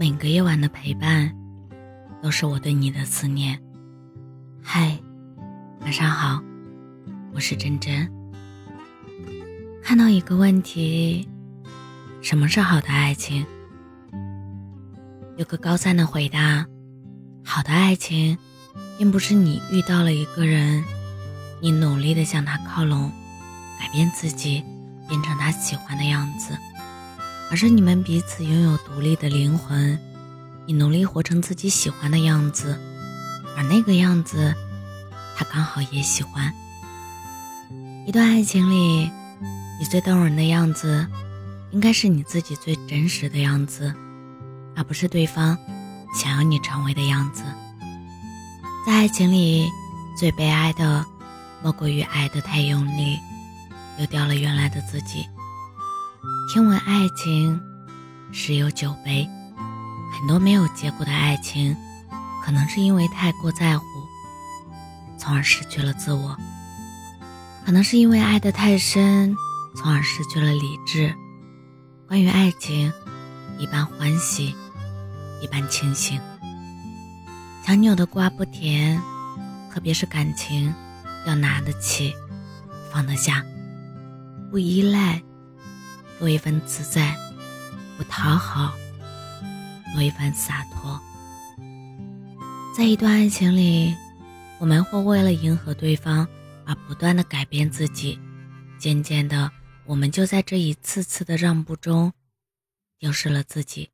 每个夜晚的陪伴，都是我对你的思念。嗨，晚上好，我是真真。看到一个问题：什么是好的爱情？有个高赞的回答：好的爱情，并不是你遇到了一个人，你努力的向他靠拢，改变自己，变成他喜欢的样子。而是你们彼此拥有独立的灵魂，你努力活成自己喜欢的样子，而那个样子，他刚好也喜欢。一段爱情里，你最动人的样子，应该是你自己最真实的样子，而不是对方想要你成为的样子。在爱情里，最悲哀的，莫过于爱得太用力，丢掉了原来的自己。听闻爱情十有九悲，很多没有结果的爱情，可能是因为太过在乎，从而失去了自我；可能是因为爱得太深，从而失去了理智。关于爱情，一半欢喜，一半清醒。强扭的瓜不甜，特别是感情，要拿得起，放得下，不依赖。多一份自在，不讨好；多一份洒脱。在一段爱情里，我们会为了迎合对方而不断的改变自己，渐渐的，我们就在这一次次的让步中，丢失了自己。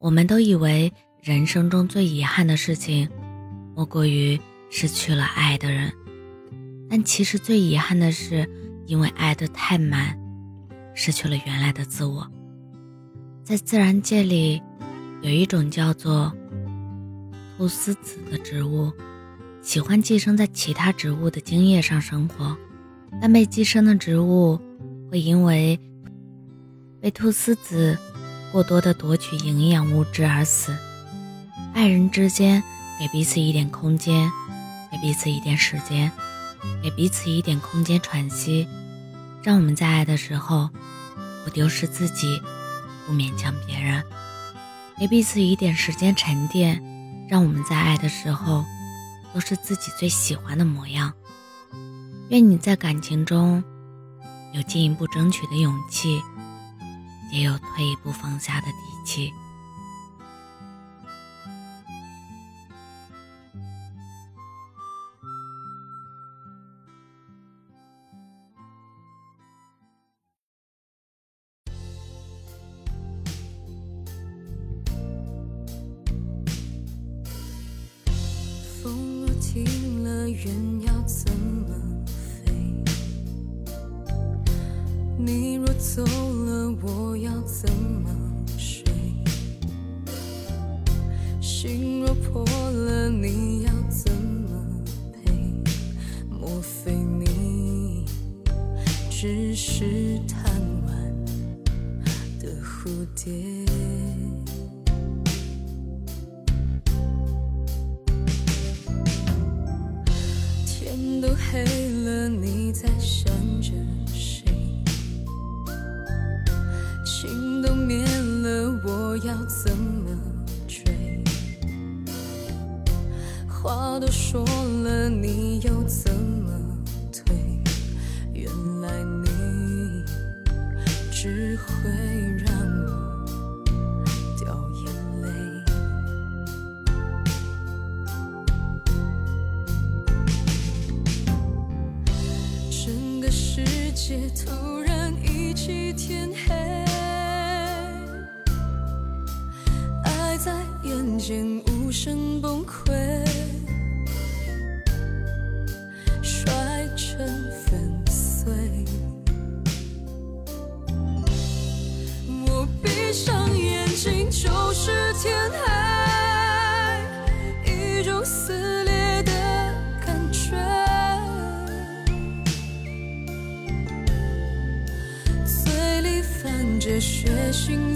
我们都以为人生中最遗憾的事情，莫过于失去了爱的人，但其实最遗憾的是，因为爱的太满。失去了原来的自我。在自然界里，有一种叫做菟丝子的植物，喜欢寄生在其他植物的茎叶上生活，但被寄生的植物会因为被菟丝子过多的夺取营养物质而死。爱人之间，给彼此一点空间，给彼此一点时间，给彼此一点空间喘息。让我们在爱的时候，不丢失自己，不勉强别人，给彼此一点时间沉淀。让我们在爱的时候，都是自己最喜欢的模样。愿你在感情中，有进一步争取的勇气，也有退一步放下的底气。停了，云要怎么飞？你若走了，我要怎么睡？心若破了，你要怎么赔？莫非你只是贪玩的蝴蝶？都黑了，你在想着谁？心都灭了，我要怎么追？话都说界突然一起天黑，爱在眼前无声崩溃，摔成粉碎。我闭上眼睛就是天黑，一种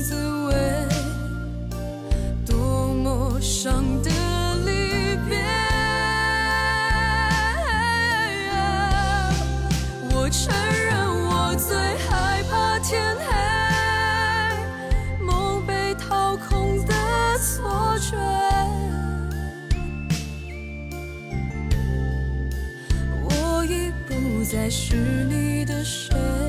滋味多么伤的离别我承认我最害怕天黑梦被掏空的错觉我已不再是你的谁